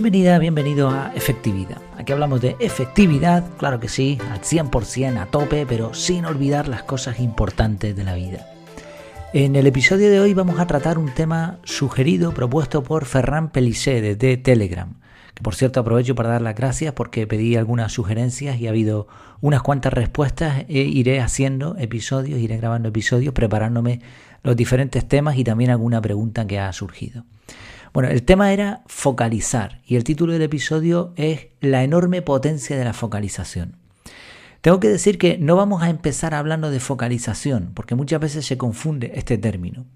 Bienvenida, bienvenido a Efectividad. Aquí hablamos de efectividad, claro que sí, al 100%, a tope, pero sin olvidar las cosas importantes de la vida. En el episodio de hoy vamos a tratar un tema sugerido, propuesto por Ferran Pelicé de Telegram. Que por cierto aprovecho para dar las gracias porque pedí algunas sugerencias y ha habido unas cuantas respuestas. E iré haciendo episodios, iré grabando episodios, preparándome los diferentes temas y también alguna pregunta que ha surgido. Bueno, el tema era focalizar y el título del episodio es La enorme potencia de la focalización. Tengo que decir que no vamos a empezar hablando de focalización, porque muchas veces se confunde este término.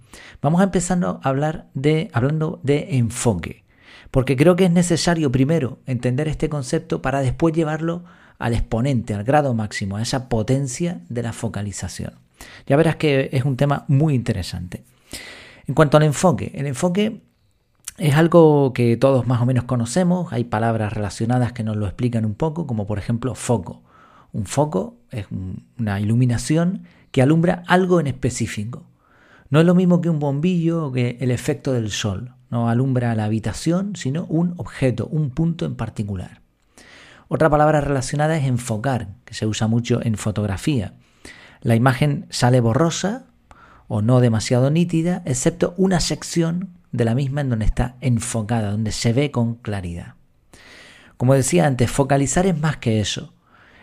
Vamos a empezar a hablar de, hablando de enfoque, porque creo que es necesario primero entender este concepto para después llevarlo al exponente, al grado máximo, a esa potencia de la focalización. Ya verás que es un tema muy interesante. En cuanto al enfoque, el enfoque es algo que todos más o menos conocemos, hay palabras relacionadas que nos lo explican un poco, como por ejemplo foco. Un foco es una iluminación que alumbra algo en específico. No es lo mismo que un bombillo o que el efecto del sol. No alumbra la habitación, sino un objeto, un punto en particular. Otra palabra relacionada es enfocar, que se usa mucho en fotografía. La imagen sale borrosa o no demasiado nítida, excepto una sección de la misma en donde está enfocada, donde se ve con claridad. Como decía antes, focalizar es más que eso.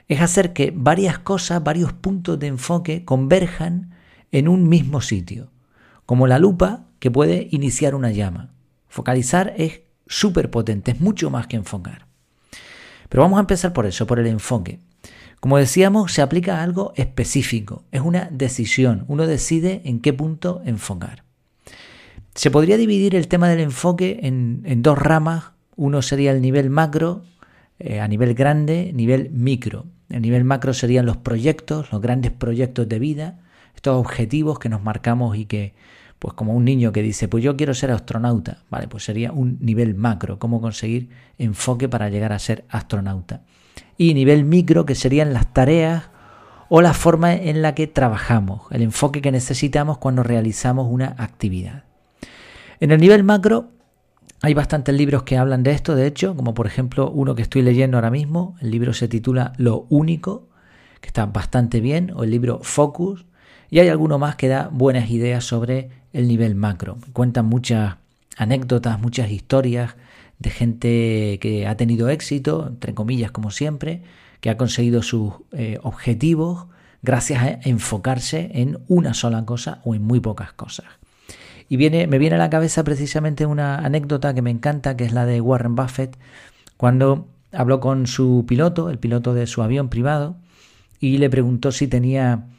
Es hacer que varias cosas, varios puntos de enfoque converjan en un mismo sitio, como la lupa que puede iniciar una llama. Focalizar es súper potente, es mucho más que enfocar. Pero vamos a empezar por eso, por el enfoque. Como decíamos, se aplica a algo específico, es una decisión, uno decide en qué punto enfocar. Se podría dividir el tema del enfoque en, dos ramas. Uno sería el nivel macro, eh, a nivel grande, nivel micro. El nivel macro serían los proyectos, los grandes proyectos de vida, estos objetivos que nos marcamos y que, pues como un niño que dice, pues yo quiero ser astronauta, vale, pues sería un nivel macro, cómo conseguir enfoque para llegar a ser astronauta. Y nivel micro, que serían las tareas o la forma en la que trabajamos, el enfoque que necesitamos cuando realizamos una actividad. En el nivel macro hay bastantes libros que hablan de esto, de hecho, como por ejemplo uno que estoy leyendo ahora mismo, el libro se titula Lo único, que está bastante bien, o el libro Focus, y hay alguno más que da buenas ideas sobre el nivel macro. Cuentan muchas anécdotas, muchas historias de gente que ha tenido éxito, entre comillas como siempre, que ha conseguido sus eh, objetivos gracias a enfocarse en una sola cosa o en muy pocas cosas. Y me viene a la cabeza precisamente una anécdota que me encanta, que es la de Warren Buffett, cuando habló con su piloto, el piloto de su avión privado, y le preguntó si tenía,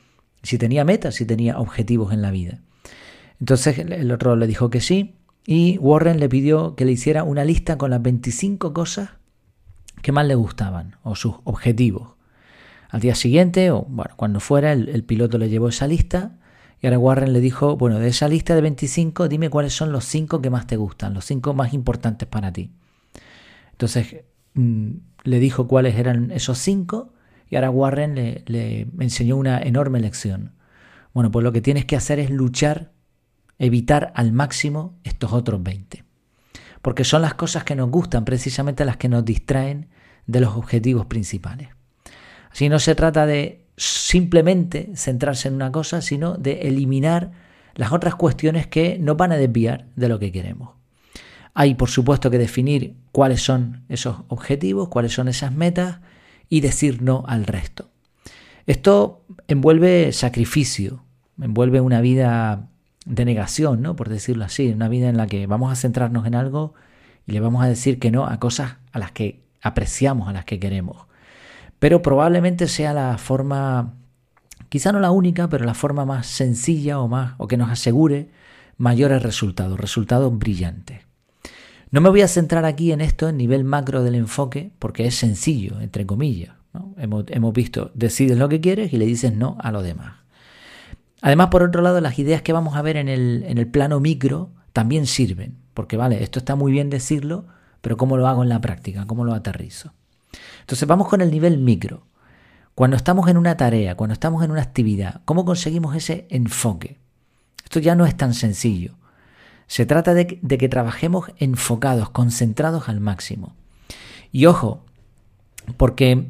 si tenía metas, si tenía objetivos en la vida. Entonces el otro le dijo que sí, y Warren le pidió que le hiciera una lista con las 25 cosas que más le gustaban, o sus objetivos. Al día siguiente, o bueno, cuando fuera, el piloto le llevó esa lista y ahora Warren le dijo, bueno, de esa lista de 25, dime cuáles son los 5 que más te gustan, los 5 más importantes para ti. Entonces mm, le dijo cuáles eran esos 5 y ahora Warren le, le enseñó una enorme lección. Bueno, pues lo que tienes que hacer es luchar, evitar al máximo estos otros 20. Porque son las cosas que nos gustan, precisamente las que nos distraen de los objetivos principales. Así no se trata de simplemente centrarse en una cosa, sino de eliminar las otras cuestiones que nos van a desviar de lo que queremos. Hay, por supuesto, que definir cuáles son esos objetivos, cuáles son esas metas y decir no al resto. Esto envuelve sacrificio, envuelve una vida de negación, ¿no? por decirlo así, una vida en la que vamos a centrarnos en algo y le vamos a decir que no a cosas a las que apreciamos, a las que queremos pero probablemente sea la forma, quizá no la única, pero la forma más sencilla o más, o que nos asegure mayores resultados, resultados brillantes. No me voy a centrar aquí en esto, en nivel macro del enfoque, porque es sencillo, entre comillas. Hemos, hemos visto, decides lo que quieres y le dices no a lo demás. Además, por otro lado, las ideas que vamos a ver en el, en el plano micro también sirven, porque vale, esto está muy bien decirlo, pero ¿cómo lo hago en la práctica? ¿Cómo lo aterrizo? Entonces vamos con el nivel micro. Cuando estamos en una tarea, cuando estamos en una actividad, ¿cómo conseguimos ese enfoque? Esto ya no es tan sencillo. Se trata de, que trabajemos enfocados, concentrados al máximo. Y ojo, porque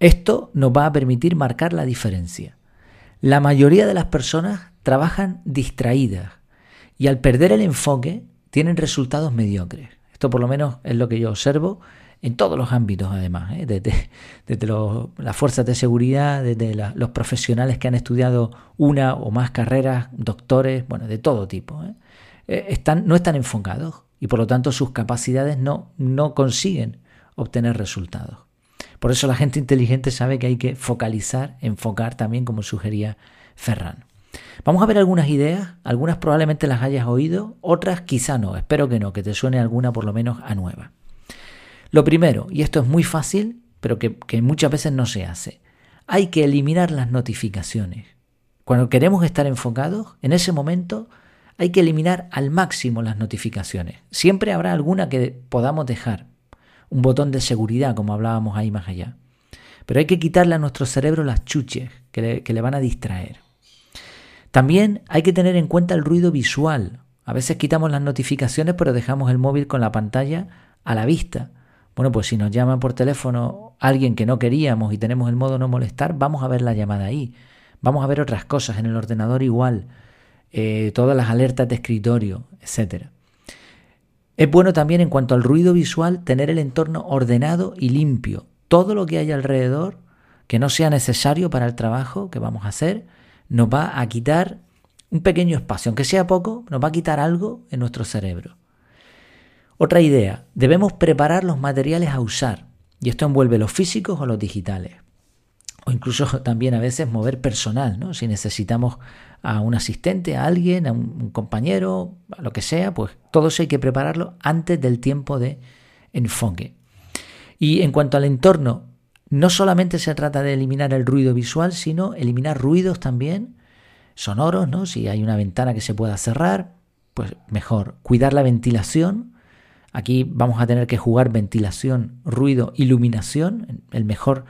esto nos va a permitir marcar la diferencia. La mayoría de las personas trabajan distraídas y al perder el enfoque tienen resultados mediocres. Esto por lo menos es lo que yo observo en todos los ámbitos además, ¿eh? desde, las fuerzas de seguridad, desde los profesionales que han estudiado una o más carreras, doctores, bueno, de todo tipo. ¿eh? Eh, no están enfocados y por lo tanto sus capacidades no, no consiguen obtener resultados. Por eso la gente inteligente sabe que hay que focalizar, enfocar también, como sugería Ferran. Vamos a ver algunas ideas, algunas probablemente las hayas oído, otras quizá no, espero que no, que te suene alguna por lo menos a nueva. Lo primero, y esto es muy fácil, pero que, muchas veces no se hace, hay que eliminar las notificaciones. Cuando queremos estar enfocados, en ese momento hay que eliminar al máximo las notificaciones. Siempre habrá alguna que podamos dejar, un botón de seguridad, como hablábamos ahí más allá. Pero hay que quitarle a nuestro cerebro las chuches que le van a distraer. También hay que tener en cuenta el ruido visual. A veces quitamos las notificaciones pero dejamos el móvil con la pantalla a la vista. Bueno, pues si nos llama por teléfono alguien que no queríamos y tenemos el modo no molestar, vamos a ver la llamada ahí. Vamos a ver otras cosas en el ordenador igual, eh, todas las alertas de escritorio, etc. Es bueno también en cuanto al ruido visual tener el entorno ordenado y limpio. Todo lo que hay alrededor que no sea necesario para el trabajo que vamos a hacer, nos va a quitar un pequeño espacio, aunque sea poco, nos va a quitar algo en nuestro cerebro. Otra idea, debemos preparar los materiales a usar, y esto envuelve los físicos o los digitales. O incluso también a veces mover personal, ¿no? Si necesitamos a un asistente, a alguien, a un compañero, a lo que sea, pues todo eso hay que prepararlo antes del tiempo de enfoque. Y en cuanto al entorno, no solamente se trata de eliminar el ruido visual, sino eliminar ruidos también sonoros, ¿no? Si hay una ventana que se pueda cerrar, pues mejor. Cuidar la ventilación, Aquí vamos a tener que jugar ventilación, ruido, iluminación, el mejor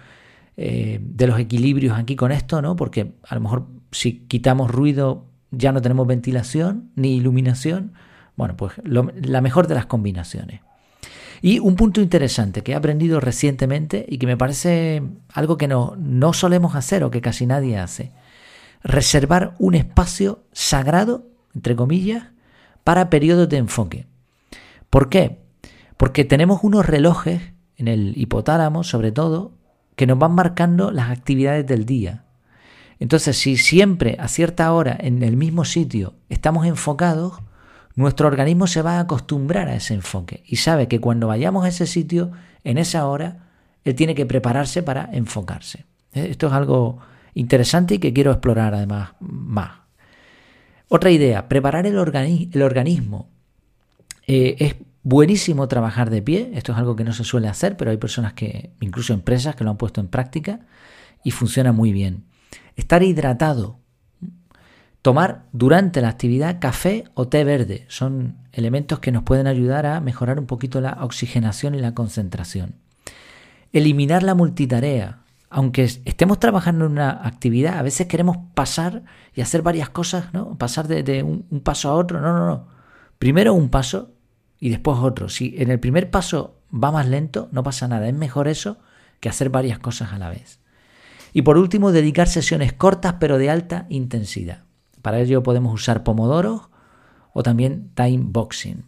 eh, de los equilibrios aquí con esto, ¿no? Porque a lo mejor si quitamos ruido ya no tenemos ventilación ni iluminación. Bueno, pues la mejor de las combinaciones. Y un punto interesante que he aprendido recientemente y que me parece algo que no, no solemos hacer o que casi nadie hace. Reservar un espacio sagrado, entre comillas, para periodos de enfoque. ¿Por qué? Porque tenemos unos relojes en el hipotálamo, sobre todo, que nos van marcando las actividades del día. Entonces, si siempre a cierta hora en el mismo sitio estamos enfocados, nuestro organismo se va a acostumbrar a ese enfoque y sabe que cuando vayamos a ese sitio, en esa hora, él tiene que prepararse para enfocarse. ¿Eh? Esto es algo interesante y que quiero explorar además más. Otra idea, preparar el, organismo eh, es buenísimo trabajar de pie, esto es algo que no se suele hacer, pero hay personas que, incluso empresas, que lo han puesto en práctica y funciona muy bien. Estar hidratado, tomar durante la actividad café o té verde, son elementos que nos pueden ayudar a mejorar un poquito la oxigenación y la concentración. Eliminar la multitarea. Aunque estemos trabajando en una actividad, a veces queremos pasar y hacer varias cosas, ¿no? Pasar de, un, un paso a otro. No, no, no. Primero un paso y después otro. Si en el primer paso va más lento, no pasa nada. Es mejor eso que hacer varias cosas a la vez. Y por último, dedicar sesiones cortas pero de alta intensidad. Para ello podemos usar pomodoros o también time boxing.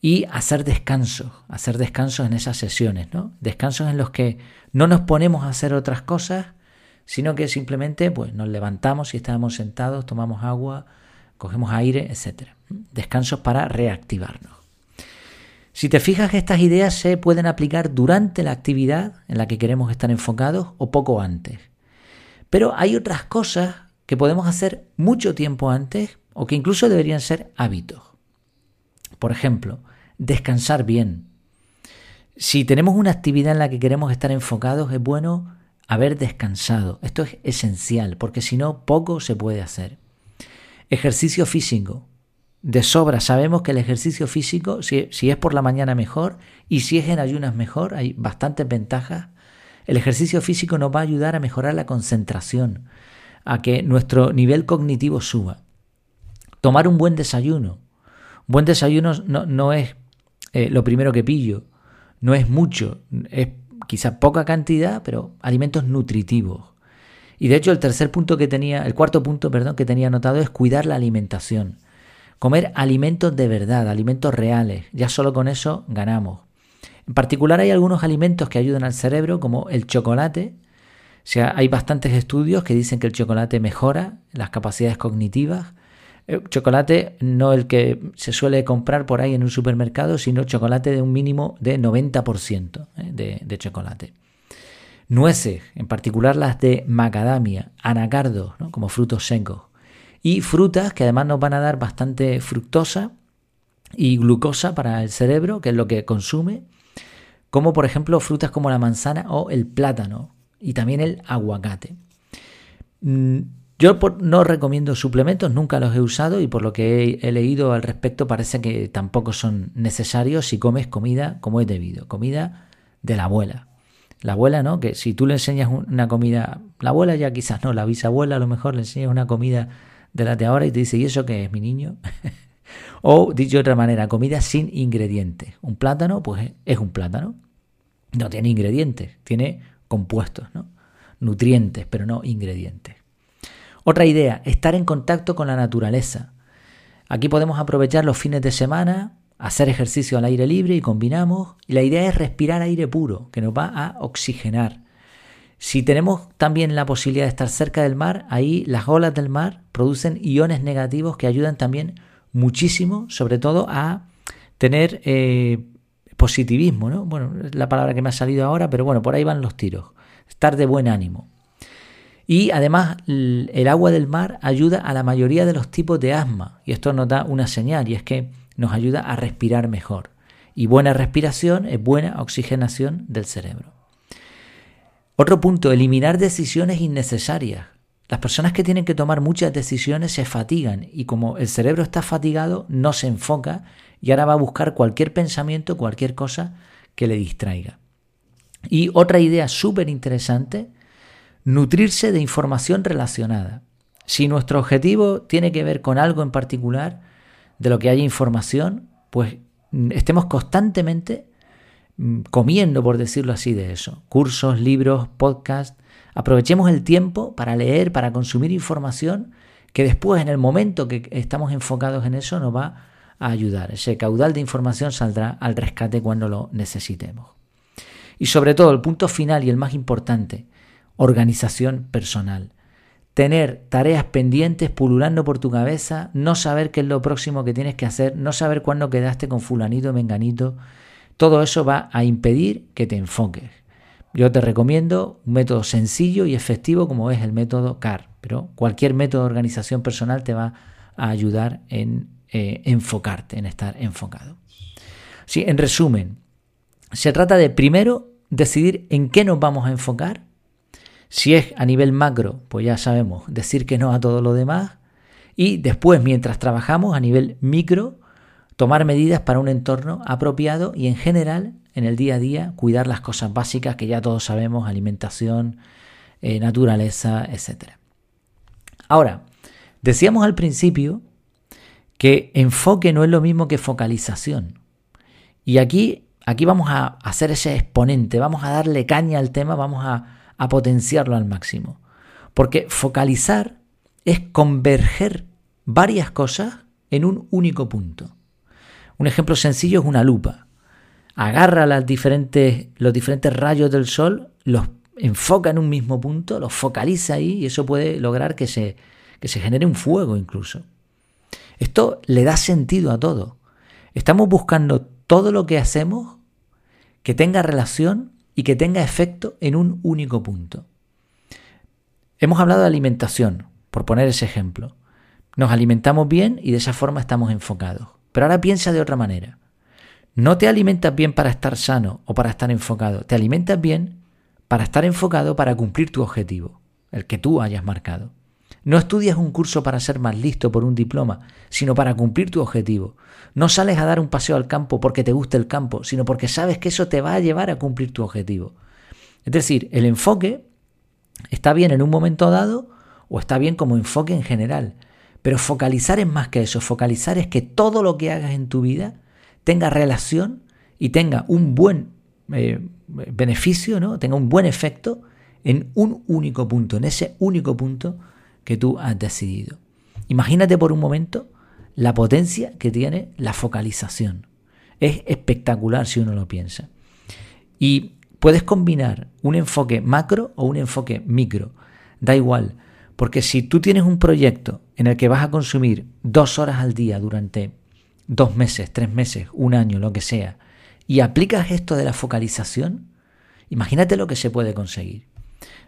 Y hacer descansos, hacer descansos en esas sesiones, ¿no? Descansos en los que no nos ponemos a hacer otras cosas, sino que simplemente pues, nos levantamos y estamos sentados, tomamos agua, cogemos aire, etc. Descansos para reactivarnos. Si te fijas estas ideas se pueden aplicar durante la actividad en la que queremos estar enfocados o poco antes. Pero hay otras cosas que podemos hacer mucho tiempo antes o que incluso deberían ser hábitos. Por ejemplo, descansar bien. Si tenemos una actividad en la que queremos estar enfocados, es bueno haber descansado. Esto es esencial, porque si no, poco se puede hacer. Ejercicio físico. De sobra sabemos que el ejercicio físico, si, es por la mañana mejor y si es en ayunas mejor, hay bastantes ventajas. El ejercicio físico nos va a ayudar a mejorar la concentración, a que nuestro nivel cognitivo suba. Tomar un buen desayuno. Buen desayuno no, es eh, lo primero que pillo, no es mucho, es quizá poca cantidad, pero alimentos nutritivos. Y de hecho el tercer punto que tenía, el cuarto punto, perdón, que tenía anotado es cuidar la alimentación. Comer alimentos de verdad, alimentos reales. Ya solo con eso ganamos. En particular hay algunos alimentos que ayudan al cerebro, como el chocolate. O sea, hay bastantes estudios que dicen que el chocolate mejora las capacidades cognitivas. El eh, chocolate no el que se suele comprar por ahí en un supermercado, sino chocolate de un mínimo de 90% eh, de, de, chocolate. Nueces, en particular las de macadamia, anacardos, como frutos secos. Y frutas que además nos van a dar bastante fructosa y glucosa para el cerebro, que es lo que consume como por ejemplo frutas como la manzana o el plátano y también el aguacate. Mm, yo no recomiendo suplementos, nunca los he usado y por lo que he, leído al respecto parece que tampoco son necesarios si comes comida como es debido, comida de la abuela. La abuela, ¿no? Que si tú le enseñas una comida, la abuela ya quizás no, la bisabuela a lo mejor le enseñas una comida de la de ahora y te dice, ¿y eso qué es, mi niño? o dicho de otra manera, comida sin ingredientes. Un plátano, pues es un plátano. No tiene ingredientes, tiene compuestos, ¿no? nutrientes, pero no ingredientes. Otra idea, estar en contacto con la naturaleza. Aquí podemos aprovechar los fines de semana, hacer ejercicio al aire libre y combinamos. Y la idea es respirar aire puro, que nos va a oxigenar. Si tenemos también la posibilidad de estar cerca del mar, ahí las olas del mar producen iones negativos que ayudan también muchísimo, sobre todo a tener eh, positivismo, ¿no? Bueno, es la palabra que me ha salido ahora, pero bueno, por ahí van los tiros. Estar de buen ánimo. Y además el agua del mar ayuda a la mayoría de los tipos de asma. Y esto nos da una señal y es que nos ayuda a respirar mejor. Y buena respiración es buena oxigenación del cerebro. Otro punto, eliminar decisiones innecesarias. Las personas que tienen que tomar muchas decisiones se fatigan y como el cerebro está fatigado no se enfoca y ahora va a buscar cualquier pensamiento, cualquier cosa que le distraiga. Y otra idea súper interesante, nutrirse de información relacionada. Si nuestro objetivo tiene que ver con algo en particular, de lo que haya información, pues mm, estemos constantemente comiendo, por decirlo así, de eso. Cursos, libros, podcasts. Aprovechemos el tiempo para leer, para consumir información que después, en el momento que estamos enfocados en eso, nos va a ayudar. Ese caudal de información saldrá al rescate cuando lo necesitemos. Y sobre todo, el punto final y el más importante, organización personal. Tener tareas pendientes pululando por tu cabeza, no saber qué es lo próximo que tienes que hacer, no saber cuándo quedaste con fulanito, menganito, todo eso va a impedir que te enfoques. Yo te recomiendo un método sencillo y efectivo como es el método CAR, pero cualquier método de organización personal te va a ayudar en eh, enfocarte, en estar enfocado. Sí, en resumen, se trata de primero decidir en qué nos vamos a enfocar. Si es a nivel macro, pues ya sabemos, decir que no a todo lo demás. Y después, mientras trabajamos a nivel micro, tomar medidas para un entorno apropiado y en general, en el día a día, cuidar las cosas básicas que ya todos sabemos, alimentación, eh, naturaleza, etc. Ahora, decíamos al principio que enfoque no es lo mismo que focalización. Y aquí, aquí vamos a hacer ese exponente, vamos a darle caña al tema, vamos a, a potenciarlo al máximo. Porque focalizar es converger varias cosas en un único punto. Un ejemplo sencillo es una lupa. Agarra las diferentes, los diferentes rayos del sol, los enfoca en un mismo punto, los focaliza ahí y eso puede lograr que se, que se genere un fuego incluso. Esto le da sentido a todo. Estamos buscando todo lo que hacemos que tenga relación y que tenga efecto en un único punto. Hemos hablado de alimentación, por poner ese ejemplo. Nos alimentamos bien y de esa forma estamos enfocados. Pero ahora piensa de otra manera. No te alimentas bien para estar sano o para estar enfocado. Te alimentas bien para estar enfocado para cumplir tu objetivo, el que tú hayas marcado. No estudias un curso para ser más listo por un diploma, sino para cumplir tu objetivo. No sales a dar un paseo al campo porque te gusta el campo, sino porque sabes que eso te va a llevar a cumplir tu objetivo. Es decir, el enfoque está bien en un momento dado o está bien como enfoque en general, Pero focalizar es más que eso. Focalizar es que todo lo que hagas en tu vida tenga relación y tenga un buen eh, beneficio, ¿no? tenga un buen efecto en un único punto, en ese único punto que tú has decidido. Imagínate por un momento la potencia que tiene la focalización. Es espectacular si uno lo piensa. Y puedes combinar un enfoque macro o un enfoque micro. Da igual, porque si tú tienes un proyecto en el que vas a consumir dos horas al día durante dos meses, tres meses, un año, lo que sea, y aplicas esto de la focalización, imagínate lo que se puede conseguir.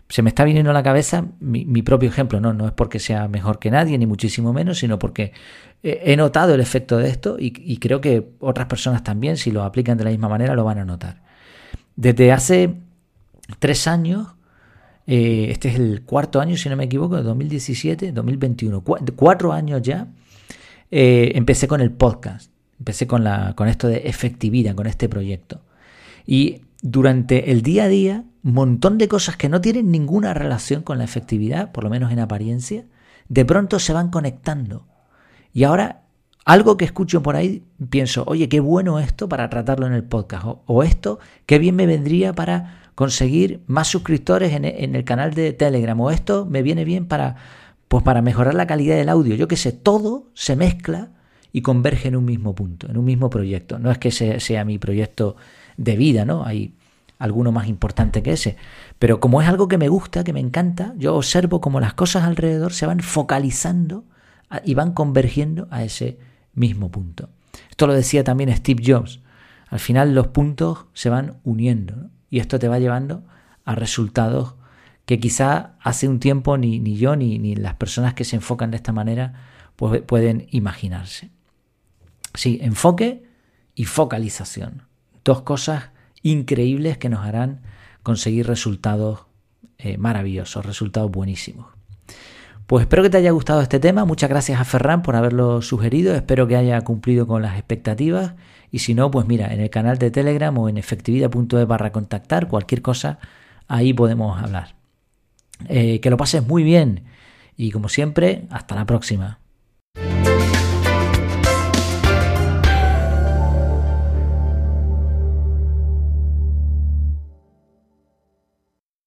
Se me está viniendo a la cabeza mi, propio ejemplo, no, no es porque sea mejor que nadie, ni muchísimo menos, sino porque he notado el efecto de esto y, creo que otras personas también, si lo aplican de la misma manera, lo van a notar. Desde hace tres años, eh, este es el cuarto año, si no me equivoco, de 2017, 2021, cuatro años ya, eh, empecé con el podcast, empecé con, la, con esto de efectividad, con este proyecto. Y durante el día a día, un montón de cosas que no tienen ninguna relación con la efectividad, por lo menos en apariencia, de pronto se van conectando. Y ahora, algo que escucho por ahí, pienso, oye, qué bueno esto para tratarlo en el podcast. O, esto, qué bien me vendría para conseguir más suscriptores en, en, el canal de Telegram. O esto me viene bien para, pues para mejorar la calidad del audio. Yo qué sé, todo se mezcla y converge en un mismo punto, en un mismo proyecto. No es que sea mi proyecto de vida, ¿no? Hay alguno más importante que ese. Pero como es algo que me gusta, que me encanta, yo observo como las cosas alrededor se van focalizando y van convergiendo a ese mismo punto. Esto lo decía también Steve Jobs. Al final los puntos se van uniendo y esto te va llevando a resultados que quizá hace un tiempo ni, ni yo ni, ni, las personas que se enfocan de esta manera pues, pueden imaginarse. Sí, enfoque y focalización. Dos cosas increíbles que nos harán conseguir resultados eh, maravillosos, resultados buenísimos. Pues espero que te haya gustado este tema. Muchas gracias a Ferran por haberlo sugerido. Espero que haya cumplido con las expectativas. Y si no, pues mira, en el canal de Telegram o en efectividad.es barra contactar, cualquier cosa, ahí podemos hablar. Eh, que lo pases muy bien. Y como siempre, hasta la próxima.